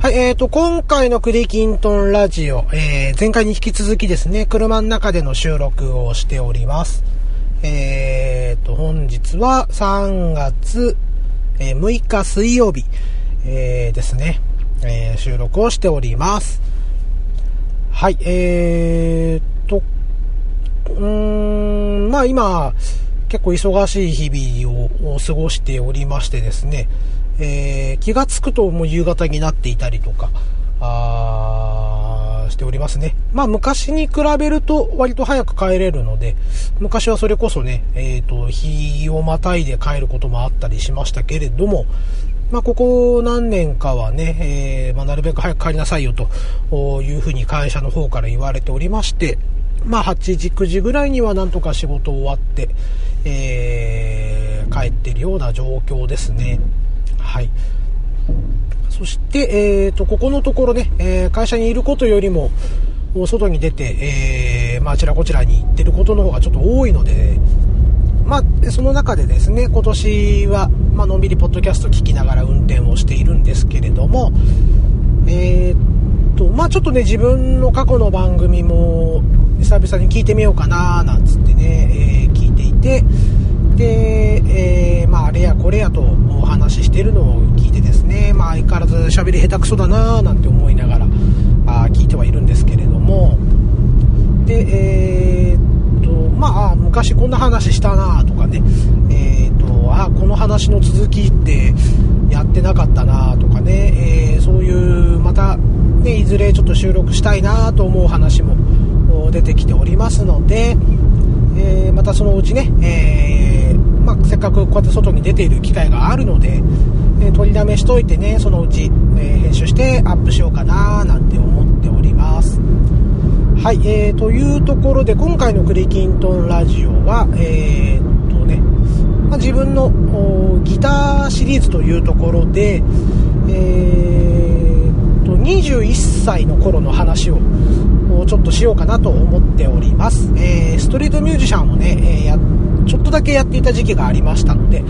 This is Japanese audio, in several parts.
はい、えーと、今回のクリキントンラジオ、えー、前回に引き続きですね、車の中での収録をしております。えーと、本日は3月、えー、6日水曜日、えー、ですね、えー、収録をしております。はい、えーと、うーん、まあ今、結構忙しい日々を過ごしておりましてですね、えー、気がつくともう夕方になっていたりとか、あしておりますね。まあ昔に比べると割と早く帰れるので、昔はそれこそね、えっ、ー、と、日をまたいで帰ることもあったりしましたけれども、まあここ何年かはね、えー、まあ、なるべく早く帰りなさいよというふうに会社の方から言われておりまして、まあ8時9時ぐらいにはなんとか仕事終わって、えー、帰ってるような状況ですね。はい。そして、え、ー、と、ここのところね、えー、会社にいることよりも、外に出て、えー、まあ、あちらこちらに行ってることの方がちょっと多いので、まあ、その中でですね、今年は、まあのんびりポッドキャスト聞きながら運転をしているんですけれども、えー、と、まあちょっとね、自分の過去の番組も、久々に聞いてみようかななんつってね、えー、聞いていて、で、えー、まあ、あれやこれやとお話ししてるのを聞いてですね、まあ、相変わらず喋り下手くそだなぁなんて思いながら、あ聞いてはいるんですけれども、で、えー、っと、まあ、昔こんな話したなとかね、えー、っと、あこの話の続きってやってなかったなとかね、えー、そういう、また、ね、いずれちょっと収録したいなと思う話も出てきておりますので、えー、またそのうちね、えー、まあ、せっかくこうやって外に出ている機会があるので、え取りだめしといてね、そのうち、え編集してアップしようかななんて思っております。はい、えー、というところで今回のクリキントンラジオは、えー、っとね、まあ、自分のギターシリーズというところで、えー、っと21歳の頃の話をちょっとしようかなと思っております。えー、ストリートミュージシャンをね、えや、ちょっとだけやっていた時期がありましたので、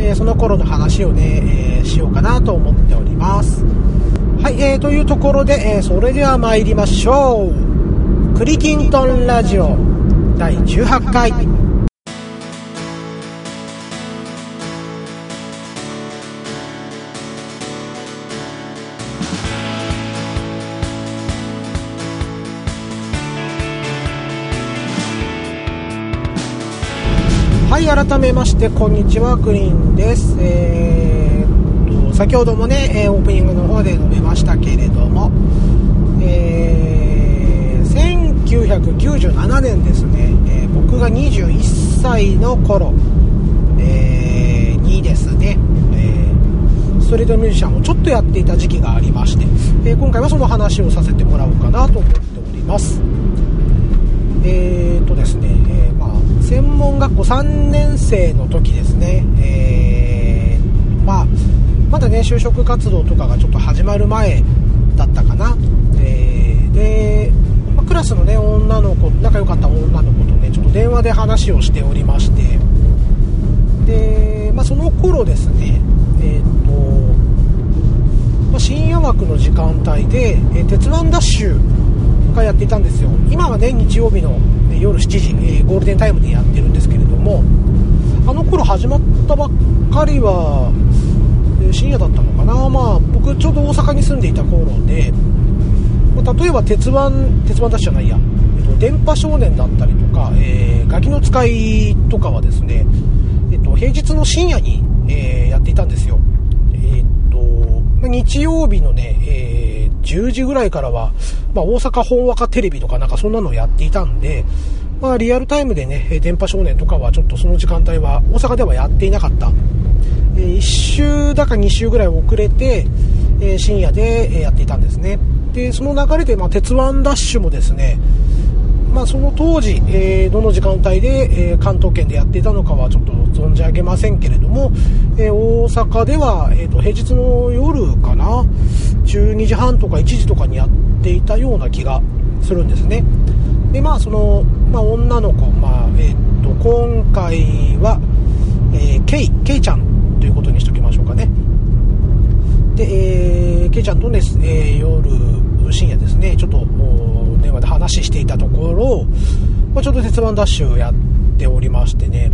えその頃の話をね、えしようかなと思っております。はい、えー、というところで、えそれでは参りましょう。クリキントンラジオ第18回。改めましてこんにちはクリーンです、えー、と先ほどもねオープニングの方で述べましたけれども、えー、1997年ですね、えー、僕が21歳の頃、えー、にですね、えストリートミュージシャンをちょっとやっていた時期がありまして、え今回はその話をさせてもらおうかなと思っております。えーとですね、専門学校3年生の時ですね、えー、まあ、まだね、就職活動とかがちょっと始まる前だったかな。えー、で、まあ、クラスのね、女の子、仲良かった女の子とね、ちょっと電話で話をしておりまして、で、まあ、その頃ですね、えっ、ー、と、まあ、深夜枠の時間帯で、え、鉄腕ダッシュがやっていたんですよ。今はね、日曜日の夜7時、えー、ゴールデンタイムでやってるんですけれどもあの頃始まったばっかりは、えー、深夜だったのかな。まあ僕ちょうど大阪に住んでいた頃で、まあ、例えば鉄腕鉄腕ダッシュじゃないや、えーと、電波少年だったりとか、えー、ガキの使いとかはですね、えーと、平日の深夜に、え、やっていたんですよ。えっ、と、まあ、日曜日のね、え、10時ぐらいからはまあ、大阪本和歌テレビとかなんかそんなのをやっていたんで、まあ、リアルタイムでね、電波少年とかはちょっとその時間帯は大阪ではやっていなかった。え1週だか2週ぐらい遅れて、え深夜でやっていたんですね。で、その流れで、まあ、鉄腕ダッシュもですね、まあ、その当時、えー、どの時間帯で、えー、関東圏でやっていたのかはちょっと存じ上げませんけれども、えー、大阪では、えーと、平日の夜かな12時半とか1時とかにやっていたような気がするんですね。でまあその、まあ、女の子、まあえーと、今回は、えー、ケイケイちゃんということにしておきましょうかね。で、えー、ケイちゃんとね、え、夜、深夜ですね、ちょっと電話で話していたところ、まあ、ちょうど鉄腕ダッシュやっておりましてね、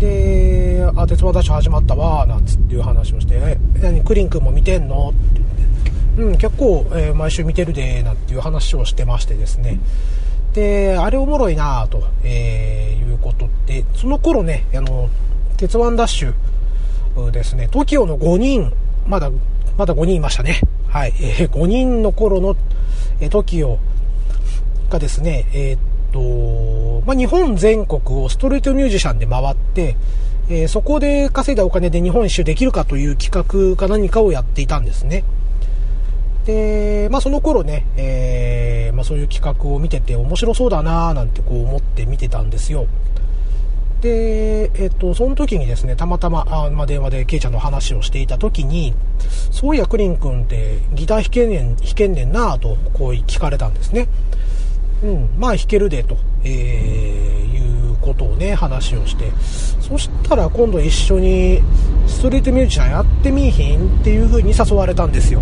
で、あ、鉄腕ダッシュ始まったわ、なんつっていう話をして、え、何、クリン君も見てんの？って言って、うん、結構、えー、毎週見てるで、なんていう話をしてましてですね、で、あれおもろいなと、えー、いうことで、その頃ね、あの、鉄腕ダッシュですね、TOKIO の5人、まだ、まだ5人いましたね。はい。えー、5人の頃の、え、TOKIO がですね、えー、っと、まあ、日本全国をストリートミュージシャンで回って、えー、そこで稼いだお金で日本一周できるかという企画か何かをやっていたんですね。で、まあ、その頃ね、えー、まあ、そういう企画を見てて面白そうだななんてこう思って見てたんですよ。で、えっと、その時にですね、たまたま、あまあ、電話でケイちゃんの話をしていた時に、そういやクリン君ってギター弾けんねん、弾けんねんなと、こう聞かれたんですね。うん、まあ弾けるで、と、えー、いうことをね、話をして、そしたら今度一緒にストリートミュージシャンやってみいひんっていう風に誘われたんですよ。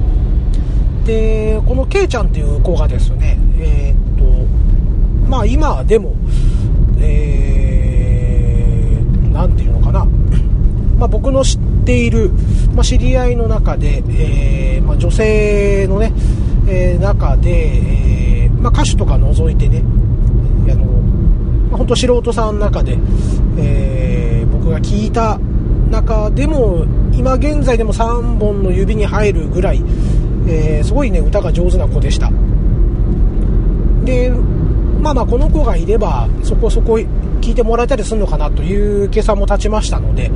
で、このケイちゃんっていう子がですね、えー、っと、まあ今でも、えー、ていうのかな、まあ、僕の知っている、まあ、知り合いの中で、えー、まあ、女性のね、えー、中で、えー、ま歌手とか除いてね、あの、ま本当素人さんの中で、えー僕が聞いた中でも、今現在でも3本の指に入るぐらい、えすごいね、歌が上手な子でした。で、まあまあこの子がいればそこそこ聞いてもらえたりするのかなという計算も立ちましたので、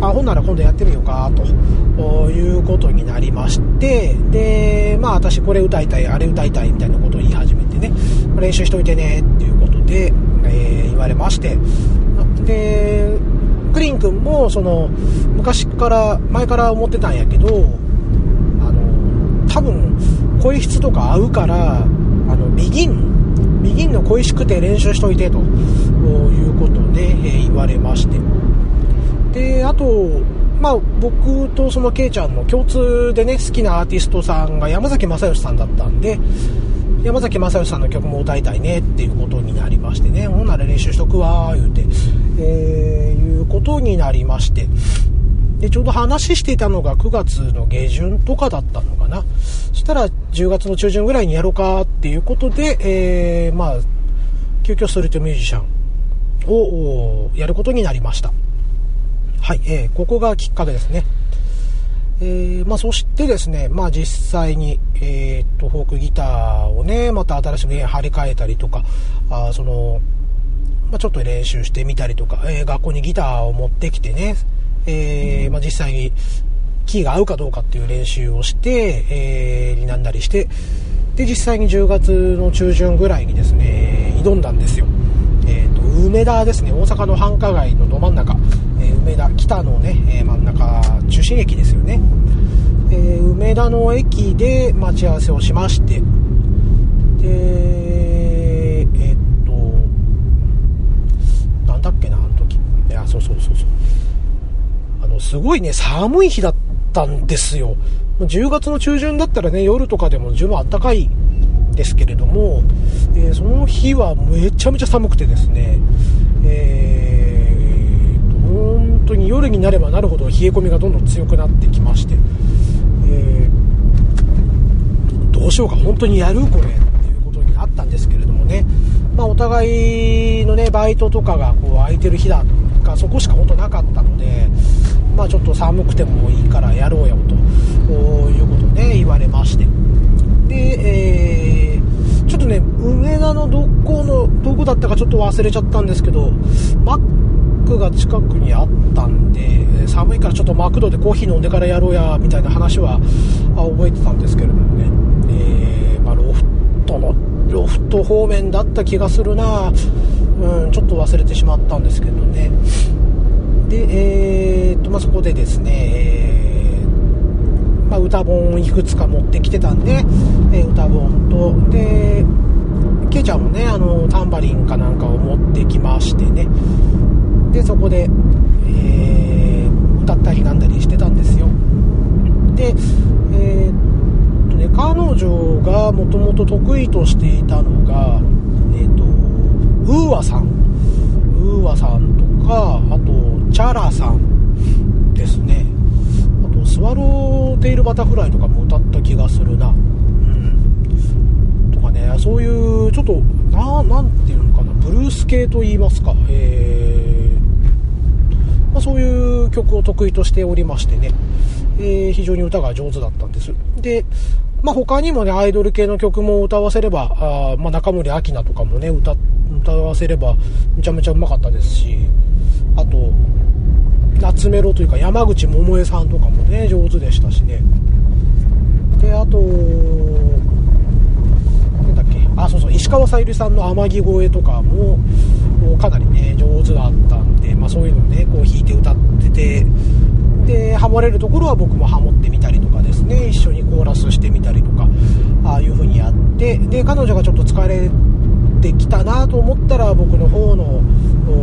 あ、ほんなら今度やってみようかということになりまして、で、まあ私これ歌いたい、あれ歌いたいみたいなことを言い始めてね、練習しといてねっていうことで、えー、言われまして、で、クリン君もその昔から前から思ってたんやけどあの多分声質とか合うからあのビギン右の恋しくて練習しといてということで、えー、言われまして。であとまあ僕とそのケイちゃんの共通でね好きなアーティストさんが山崎正義さんだったんで山崎正義さんの曲も歌いたいねっていうことになりましてねほんなら練習しとくわー言うて、えー、いうことになりましてで、ちょうど話していたのが9月の下旬とかだったのかな。そしたら10月の中旬ぐらいにやろうかっていうことで、えー、まあ、急遽ストリートミュージシャンをやることになりました。はい、えー、ここがきっかけですね。えー、まあ、そしてですね、まあ、実際に、えー、っと、フォークギターをね、また新しくね、張り替えたりとか、あその、まあ、ちょっと練習してみたりとか、えー、学校にギターを持ってきてね、えー、まあ、実際にキーが合うかどうかっていう練習をして、えー、になんだりして、で、実際に10月の中旬ぐらいにですね、挑んだんですよ。えっ、ー、と、梅田ですね、大阪の繁華街のど真ん中、えー、梅田、北のね、え真ん中、中心駅ですよね。え梅田の駅で待ち合わせをしまして、で、えっ、と、なんだっけな、あの時。いや、そうそうそうそう。の、すごいね、寒い日だったんですよ。10月の中旬だったらね、夜とかでも十分暖かいですけれども、えー、その日はめちゃめちゃ寒くてですね、えー、当に夜になればなるほど冷え込みがどんどん強くなってきまして、えー、どうしようか、本当にやるこれっていうことになったんですけれどもね、まあ、お互いのね、バイトとかがこう空いてる日だとか、そこしか本当なかったので、まあ、ちょっと寒くてもいいからやろうよということで、ね、言われまして。で、えー、ちょっとね梅田のどこのどこだったかちょっと忘れちゃったんですけどマックが近くにあったんで寒いからちょっとマクドでコーヒー飲んでからやろうやみたいな話は覚えてたんですけれどもね、えー、まあ、ロフトのロフト方面だった気がするな。うん、ちょっと忘れてしまったんですけどね。で、えー、っと、まあ、そこでですね、えー、まあ、歌本いくつか持ってきてたんで、えー、歌本と、で、ケイちゃんもね、あの、タンバリンかなんかを持ってきましてね、で、そこで、えー、歌ったりなんだりしてたんですよ。で、えー、っとね、彼女がもともと得意としていたのが、えー、っと、 UA さん。 UA さんとか、あと、 Chara さんですね。あと、 Swallowtail Butterfly とかも歌った気がするな。とかね、そういう、ちょっと、な、なんていうのかな、ブルース系と言いますか、え、まあ、そういう曲を得意としておりましてね。えー、非常に歌が上手だったんです。で、まあ、他にもね、アイドル系の曲も歌わせれば、あまあ、中森明菜とかもね、歌、歌わせれば、めちゃめちゃうまかったですし、あと、夏メロというか山口百恵さんとかもね、上手でしたしね。で、あと、なんだっけ、あ、そうそう、石川さゆりさんの天城越えとかも、かなりね、上手だったんで、まあそういうのをね、こう弾いて歌ってて、でハモれるところは僕もハモってみたりとかですね一緒にコーラスしてみたりとかああいう風にやってで彼女がちょっと疲れてきたなと思ったら僕の方の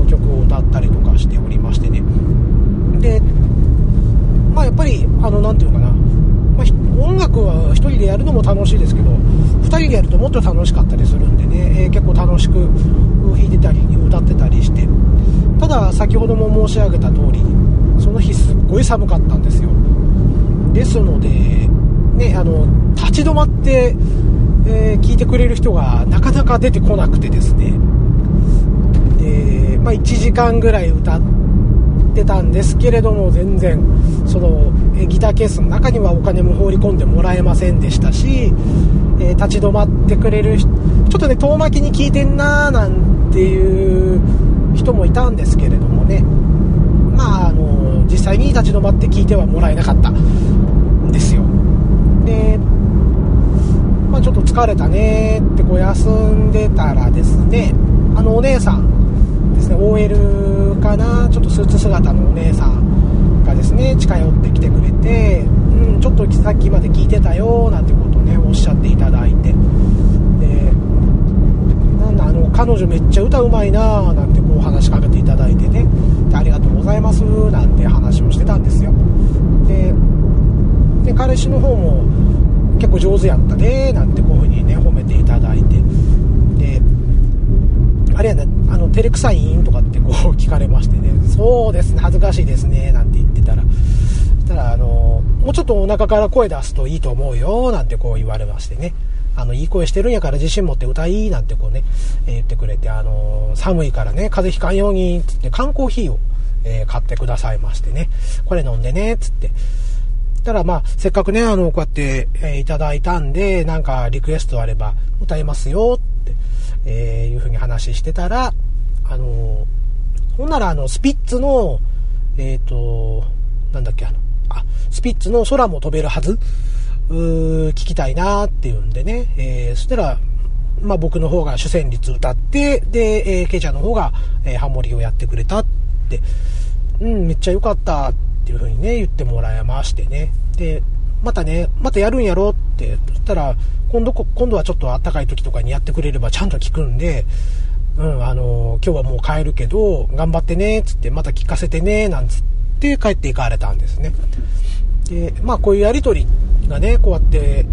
曲を歌ったりとかしておりましてね。でまあやっぱりあの何て言うのかな、まあ、音楽は1人でやるのも楽しいですけど人でやるともっと楽しかったりするんでね、えー、結構楽しく弾いてたり歌ってたりして。ただ先ほども申し上げた通りその日すっごい寒かったんですよ。ですのでねあの立ち止まって、えー、聞いてくれる人がなかなか出てこなくてですね。で、まあ、1時間ぐらい歌ってたんですけれども全然そのギターケースの中にはお金も放り込んでもらえませんでしたし、えー、立ち止まってくれるちょっとね遠巻きに聞いてんなーなんていう人もいたんですけれどもね。まあ、あの実際に立ち止まって聞いてはもらえなかったんですよ。で、まあ、ちょっと疲れたねってこう休んでたらですねあのお姉さんですね OL かなちょっとスーツ姿のお姉さんがですね近寄ってきてくれて、うん、ちょっとさっきまで聞いてたよなんてことをねおっしゃっていただいて。でなんだあの彼女めっちゃ歌うまいななんてこう話しかけていただいてね。でありがとうございますなんて話をしてたんですよ。でで彼氏の方も結構上手やったねなんてこういう風にね褒めていただいて。照れくさいんとかってこう聞かれましてねそうですね恥ずかしいですねなんて言ってたら。そしたらあのもうちょっとお腹から声出すといいと思うよなんてこう言われましてね。あの、いい声してるんやから自信持って歌いいなんてこうね、え、言ってくれて、あの、寒いからね、風邪ひかんように、つって缶コーヒーを、えー、買ってくださいましてね、これ飲んでね、つって。たらまあ、せっかくね、あの、こうやって、えいただいたんで、なんかリクエストあれば歌いますよって、えいうふうに話してたら、あのほんならあの、スピッツの、えっ、と、なんだっけ、あの、あ、スピッツの空も飛べるはず？聞きたいなっていうんでね、えー、そしたら、まあ僕の方が主旋律歌って、で、えー、ケイちゃんの方が、えー、ハモリをやってくれたって、うん、めっちゃ良かったっていう風にね、言ってもらいましてね。で、またね、またやるんやろって、そしたら、今度、今度はちょっと暖かい時とかにやってくれればちゃんと聞くんで、うん、あの今日はもう帰るけど、頑張ってね、つって、また聞かせてね、なんつって帰っていかれたんですね。で、まあこういうやりとりがね、こうやって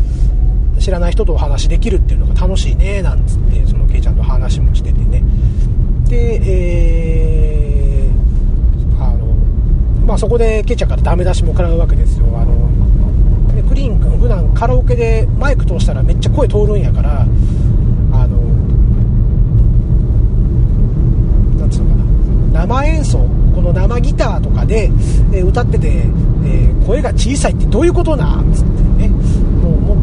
知らない人とお話できるっていうのが楽しいね、なんつって、そのケイちゃんと話もしててね。で、えー、あの、まあそこでケイちゃんからダメ出しも食らうわけですよ。あの、ね、クリーン君普段カラオケでマイク通したらめっちゃ声通るんやから、あの、なんつうのかな、生演奏、この生ギターとかで、え歌ってて、え、声が小さいってどういうことなんつってね。もうも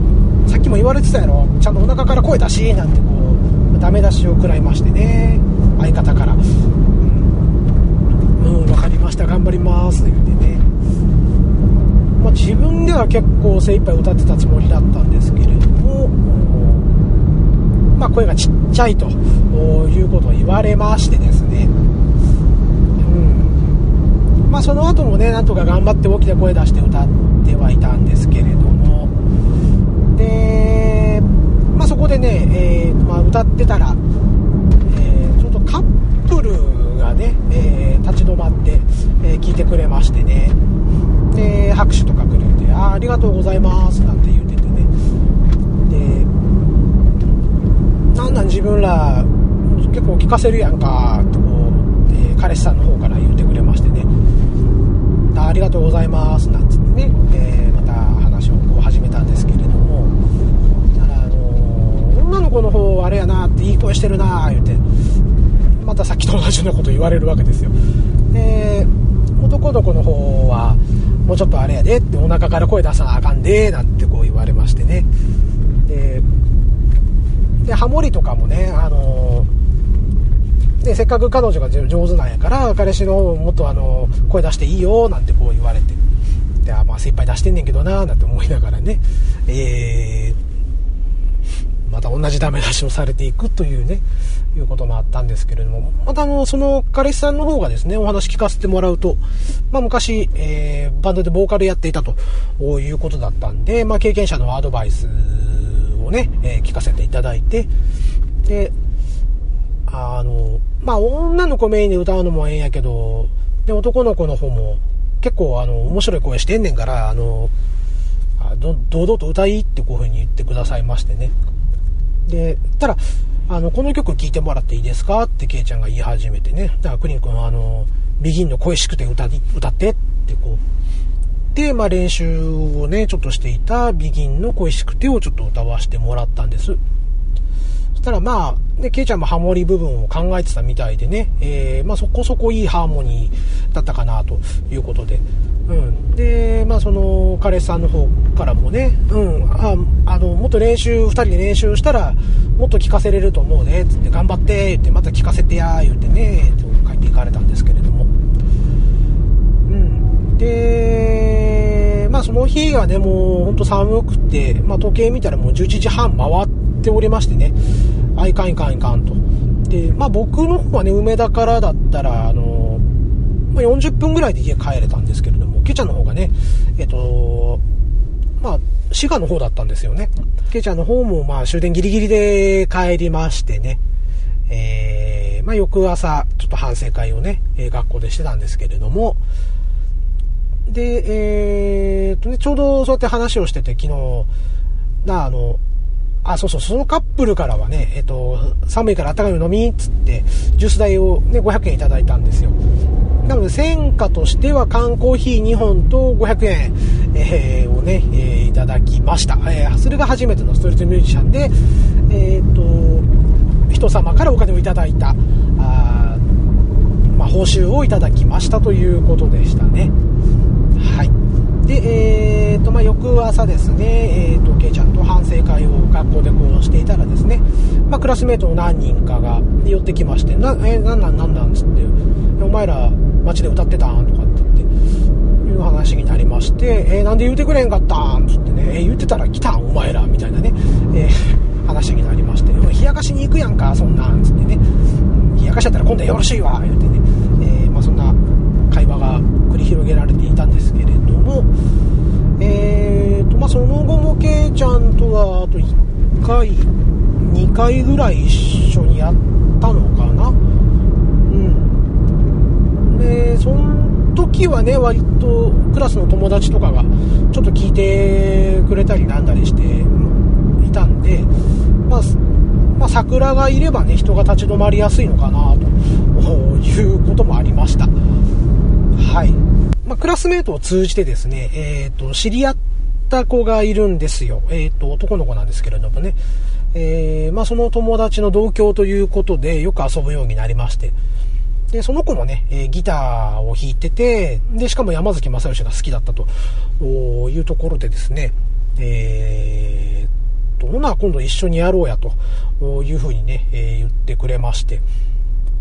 うさっきも言われてたやろ。ちゃんとお腹から声出しなんてこうダメ出しを食らいましてね。相方から「うん、うん、分かりました。頑張りますって」言うてね、まあ、自分では結構精一杯歌ってたつもりだったんですけれどもまあ、声がちっちゃいということを言われましてですね。まあ、その後もねなんとか頑張って大きな声出して歌ってはいたんですけれども。で、まあ、そこでね、えー、まあ、歌ってたら、えー、ちょっとカップルがね、えー、立ち止まって、え聞いてくれましてね。で拍手とかくれてあありがとうございますなんて言っててね。でなんなん自分ら結構聞かせるやんかってこう、え、彼氏さんの方から言ってくれましてありがとうございます。なんつってね、えー、また話をこう始めたんですけれども。だから、あの、女の子の方あれやなっていい声してるな言うて。またさっきと同じようなこと言われるわけですよ。で男の子の方はもうちょっとあれやでってお腹から声出さなあかんでなんてこう言われましてね。ででハモリとかもねあのでせっかく彼女が上手なんやから彼氏の方もっとあの声出していいよなんてこう言われて。であまあ精一杯出してんねんけどななんて思いながらね。えー、また同じダメ出しをされていくというねいうこともあったんですけれども、またあの、その彼氏さんの方がですね、お話聞かせてもらうと、まあ昔、えー、バンドでボーカルやっていたということだったんで、まあ経験者のアドバイスをね、えー、聞かせていただいて、で、あの、まあ女の子メインで歌うのもええんやけど、で、男の子の方も結構あの、面白い声してんねんから、あの、堂々と歌いってこういう風に言ってくださいましてね。で、ただ、あの、この曲聴いてもらっていいですかってケイちゃんが言い始めてね。だからクリン君はあの、ビギンの恋しくて歌歌ってってこう。で、まあ練習をね、ちょっとしていたビギンの恋しくてをちょっと歌わせてもらったんです。そしたらまあ、ね、ケイちゃんもハモリ部分を考えてたみたいでね、えー、まあそこそこいいハーモニーだったかなということで、うん。で、まあその彼氏さんの方からもね、うん、あ、あの、もっと練習、2人で練習したら、もっと聞かせれると思うね、つって頑張って、言って、また聞かせてや、言ってね、と帰っていかれたんですけれども。うん。で、まあその日がね、もうほんと寒くて、まあ時計見たらもう11時半回っておりましてね、あいかんいかんいかんと。で、まあ僕の方はね、梅田からだったら、あの、まあ、40分ぐらいで家帰れたんですけれども、ケちゃの方がね、えっと、まあ、滋賀の方だったんですよね。ケちゃの方もまあ終電ギリギリで帰りましてね、えー、まあ翌朝、ちょっと反省会をね、学校でしてたんですけれども、で、えー、とね、ちょうどそうやって話をしてて、昨日、な、あの、あ、そうそう、そのカップルからはね、えっ、と、寒いから温かいの飲み、っつって、ジュース代をね、500円いただいたんですよ。なので、戦果としては缶コーヒー2本と500円、えー、をね、えー、いただきました。えー、それが初めてのストリートミュージシャンで、えっ、と、人様からお金をいただいた、あまあ、報酬をいただきましたということでしたね。はい。で、えーとまあ、翌朝ですね、えーと、ケイちゃんと反省会を学校でこうしていたらですね、まあ、クラスメートの何人かが寄ってきまして、な、えー、なんなんなんなんつって、お前ら街で歌ってたんとかって言って、いう話になりまして、えー、なんで言うてくれんかったんつってね、えー、言ってたら来たんお前らみたいなね、えー、話になりまして、冷やかしに行くやんか、そんなんつってね、冷やかしちゃったら今度はよろしいわ、言ってね、えまあ、そんな会話が繰り広げられていたんですけど、あ、その後もけいちゃんとは、あと1回、2回ぐらい一緒にやったのかな。うん。で、その時はね、割とクラスの友達とかがちょっと聞いてくれたりなんだりしていたんで、まあ、まあ、桜がいればね、人が立ち止まりやすいのかな、と いうこともありました。はい。まあ、クラスメートを通じてですね、えっ、ー、と、知り合った子がいるんですよ。えっ、と、男の子なんですけれどもね。えー、まあ、その友達の同郷ということで、よく遊ぶようになりまして。で、その子もね、えギターを弾いてて、で、しかも山崎正義が好きだったというところでですね、えー、と、ほな、今度一緒にやろうや、というふうにね、え言ってくれまして。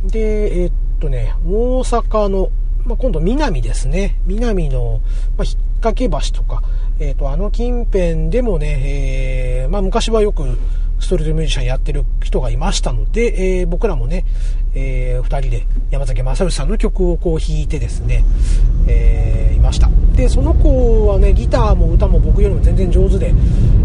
で、えー、っとね、大阪のまあ、今度南ですね。南の、まあ、引っ掛け橋とか、えっ、ー、と、あの近辺でもね、えー、まあ、昔はよくストリートミュージシャンやってる人がいましたので、えー、僕らもね、えー、二人で山崎正義さんの曲をこう弾いてですね、えー、いました。で、その子はね、ギターも歌も僕よりも全然上手で、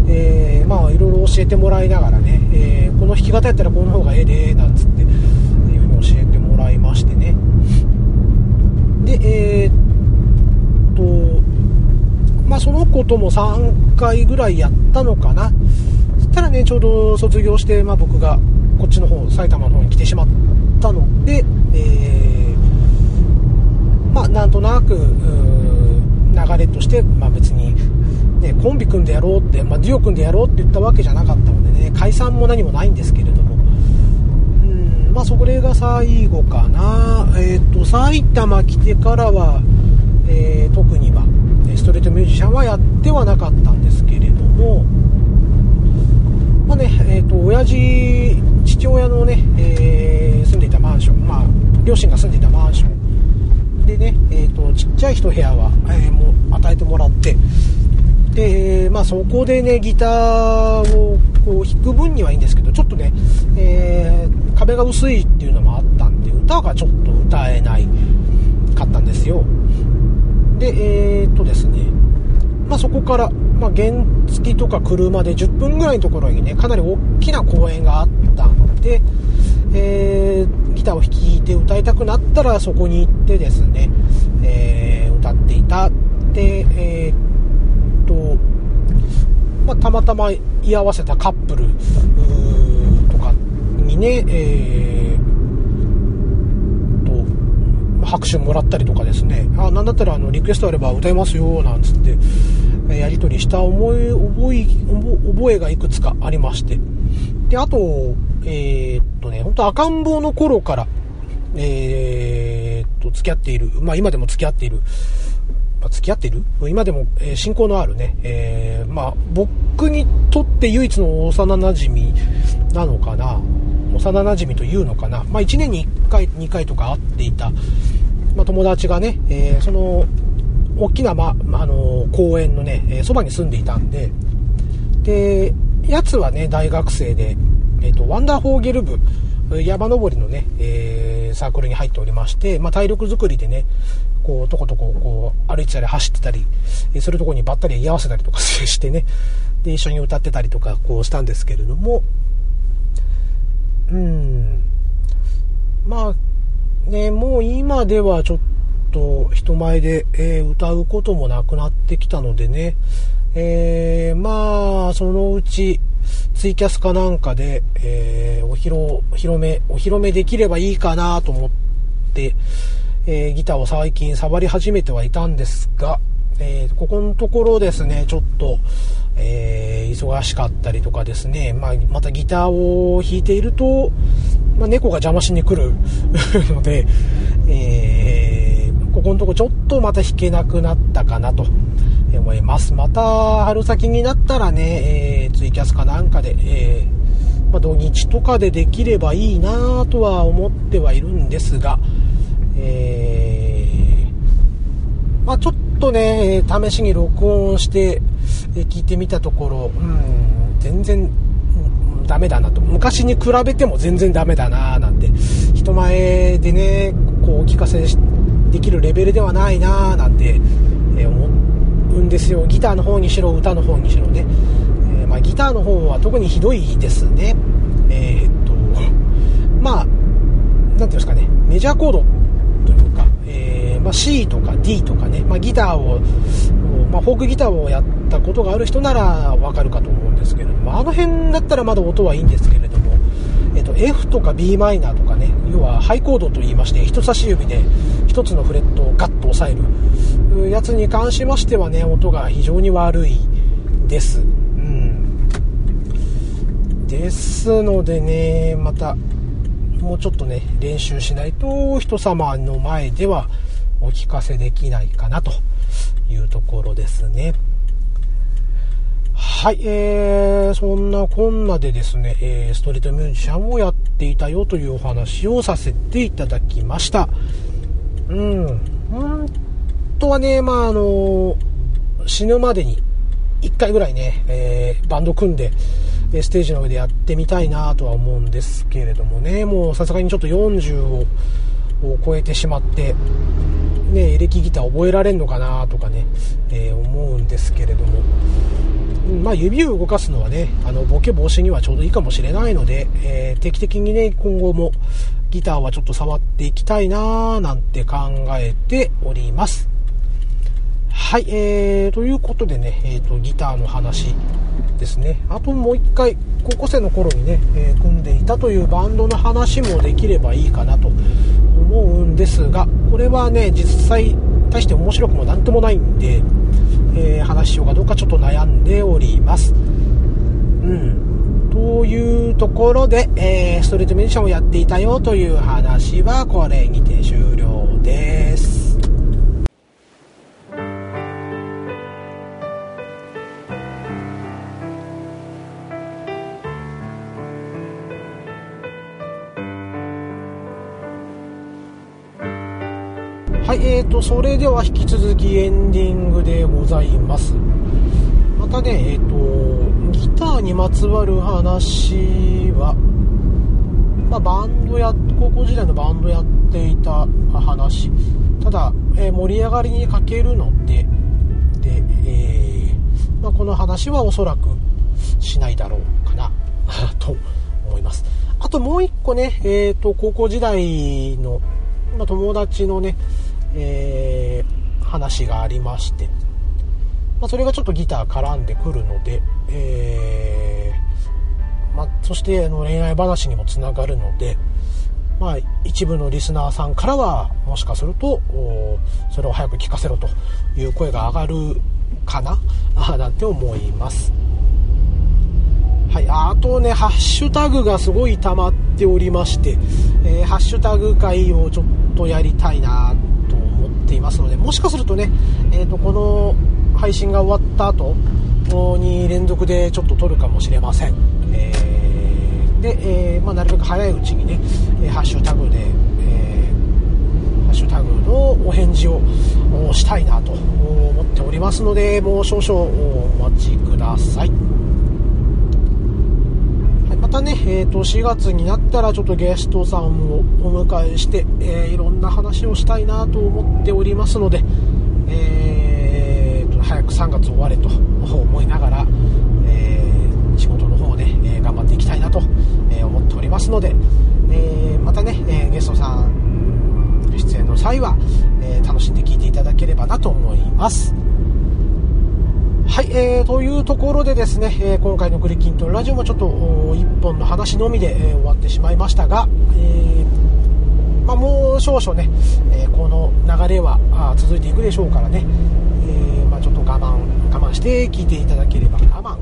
えー、まあ、いろいろ教えてもらいながらね、え、この弾き方やったらこの方がええで、なんつって、いうふうに教えてもらいましてね。で、え、っ、まあ、その子とも3回ぐらいやったのかな。そしたらね、ちょうど卒業して、まあ、僕がこっちの方、埼玉の方に来てしまったので、えー、まあ、なんとなく、流れとして、まあ、別に、ね、コンビ組んでやろうって、まあ、デュオ組んでやろうって言ったわけじゃなかったのでね、解散も何もないんですけれども、うん、まあ、それが最後かな。えっ、ー、と、埼玉来てからは、えー、特には、ストリートミュージシャンはやってはなかったんですけれども、まあね、えっ、ー、と、親父、父親のね、えー、住んでいたマンション、まあ、両親が住んでいたマンションでね、え、ー、と、ちっちゃい一部屋は、えー、もう与えてもらって、で、まあ、そこでね、ギターをこう弾く分にはいいんですけど、ちょっとね、えー、壁が薄いっていうのもあったんで、歌がちょっと歌えないかったんですよ。で、えー、っとですね、まあ、そこから、まあ、原付とか車で10分ぐらいのところにね、かなり大きな公園があったので、えー、ギターを弾いて歌いたくなったらそこに行ってですね、えー、歌っていた。で、えー、っと、まあ、たまたま居合わせたカップルとかにね、えー拍手もらったりとかですね、あ、なんだったらあの、リクエストあれば歌いますよ、なんつって、やり取りした思い、覚え、覚えがいくつかありまして。で、あと、えー、っとね、本当赤ん坊の頃から、えー、っと、付き合っている、まあ今でも付き合っている、まあ、付き合っている今でも、えー、親交のあるね、えー、まあ僕にとって唯一の幼馴染なのかな。幼馴染というのかな。まあ1年に1回、2回とか会っていた、まあ、友達がね、えー、その、大きな、ま、あの公園のね、えそばに住んでいたんで、で、やつはね、大学生で、えっ、ー、と、ワンダーフォーゲル部、山登りのね、えー、サークルに入っておりまして、まあ、体力づくりでね、こう、とことこ、こう、歩いてたり走ってたり、するとこにばったり居合わせたりとかしてね、で、一緒に歌ってたりとか、こうしたんですけれども、うん、まあ、ね、もう今ではちょっと人前で、えー、歌うこともなくなってきたのでね、えー、まあ、そのうち、ツイキャスかなんかで、えー、お披露、お披露目、お披露目できればいいかなと思って、えー、ギターを最近触り始めてはいたんですが、えー、ここのところですね、ちょっと、えー、忙しかったりとかですね、まあ、またギターを弾いていると、まあ、猫が邪魔しに来る ので、えー、ここのとこちょっとまた弾けなくなったかなと思います。また春先になったらね、えー、ツイキャスかなんかで、え、まあ、土日とかでできればいいなとは思ってはいるんですが、えー、まあ、ちょっとね、試しに録音してえ聞いてみたところ、うん、全然ダメだなと。昔に比べても全然ダメだななんて。人前でね、こう、お聞かせできるレベルではないななんて、え、思うんですよ。ギターの方にしろ、歌の方にしろね。えー、まあ、ギターの方は特にひどいですね。えー、っと、まあ、なんていうんですかね、メジャーコード、まあ、C とか D とかね、まあ、ギターを、まあ、フォークギターをやったことがある人ならわかるかと思うんですけれども、あの辺だったらまだ音はいいんですけれども、えっと、F とか b マイナーとかね、要はハイコードと言いまして、人差し指で1つのフレットをガッと押さえるやつに関しましてはね、音が非常に悪いです。うん。ですのでね、また、もうちょっとね、練習しないと人様の前ではお聞かせできないかなというところですね。はい、えー、そんなこんなでですね、えー、ストリートミュージシャンをやっていたよというお話をさせていただきました。うん、本当はね、まあ、あの死ぬまでに1回ぐらいね、えー、バンド組んで、ステージの上でやってみたいなとは思うんですけれどもね、もうさすがにちょっと40をを超えてしまって、ね、エレキギター覚えられんのかなとかね、えー、思うんですけれども、まあ、指を動かすのはね、あのボケ防止にはちょうどいいかもしれないので、えー、定期的にね、今後もギターはちょっと触っていきたいなーなんて考えております。はい、えー、ということでね、えーと、ギターの話ですね。あともう一回、高校生の頃にね、えー、組んでいたというバンドの話もできればいいかなと思うんですが、これはね、実際、大して面白くも何ともないんで、えー、話しようかどうかちょっと悩んでおります。うん。というところで、えー、ストリートミュージシャンをやっていたよという話はこれにて終了です。それでは引き続きエンディングでございます。またね、えっ、ー、と、ギターにまつわる話は、まあ、バンドや、高校時代のバンドやっていた話、ただ、えー、盛り上がりに欠けるので、で、えー、まあ、この話はおそらくしないだろうかな、と思います。あともう一個ね、えっ、と、高校時代の、ま、友達のね、えー、話がありまして、まあ、それがちょっとギター絡んでくるので、えー、まあ、そしてあの恋愛話にもつながるので、まあ、一部のリスナーさんからはもしかするとそれを早く聞かせろという声が上がるかな？なんて思います。はい、あとね、ハッシュタグがすごい溜まっておりまして、えー、ハッシュタグ会をちょっとやりたいなっていますのでもしかするとね、えー、とこの配信が終わった後に連続でちょっと撮るかもしれません、えー、で、えー、まあ、なるべく早いうちにねハッシュタグで、えー、ハッシュタグのお返事をしたいなと思っておりますのでもう少々お待ちください。たね、えーと、4月になったらちょっとゲストさんをお迎えして、えー、いろんな話をしたいなと思っておりますので、えーと、早く3月終われと思いながら、えー、仕事の方で、え頑張っていきたいなと、え思っておりますので、えまたね、えゲストさん出演の際は、え楽しんで聴いていただければなと思います。はい、えー、というところでですね、えー、今回のクリキントンラジオもちょっと1本の話のみで、えー、終わってしまいましたが、えまあ、もう少々ね、えこの流れはあ続いていくでしょうからね、えまあ、ちょっと我慢我慢して聞いていただければ我慢、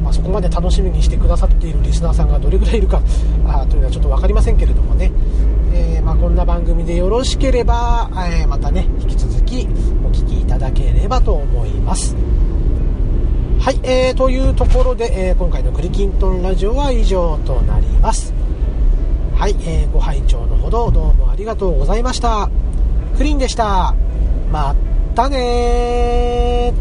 まあ、そこまで楽しみにしてくださっているリスナーさんがどれぐらいいるかあというのはちょっと分かりませんけれどもね、え、番組でよろしければ、えまたね引き続きお聴きいただければと思います。はい、えー、というところで、えー、今回のクリキントンラジオは以上となります。はい、えー、ご拝聴のほどどうもありがとうございました。クリーンでした。またね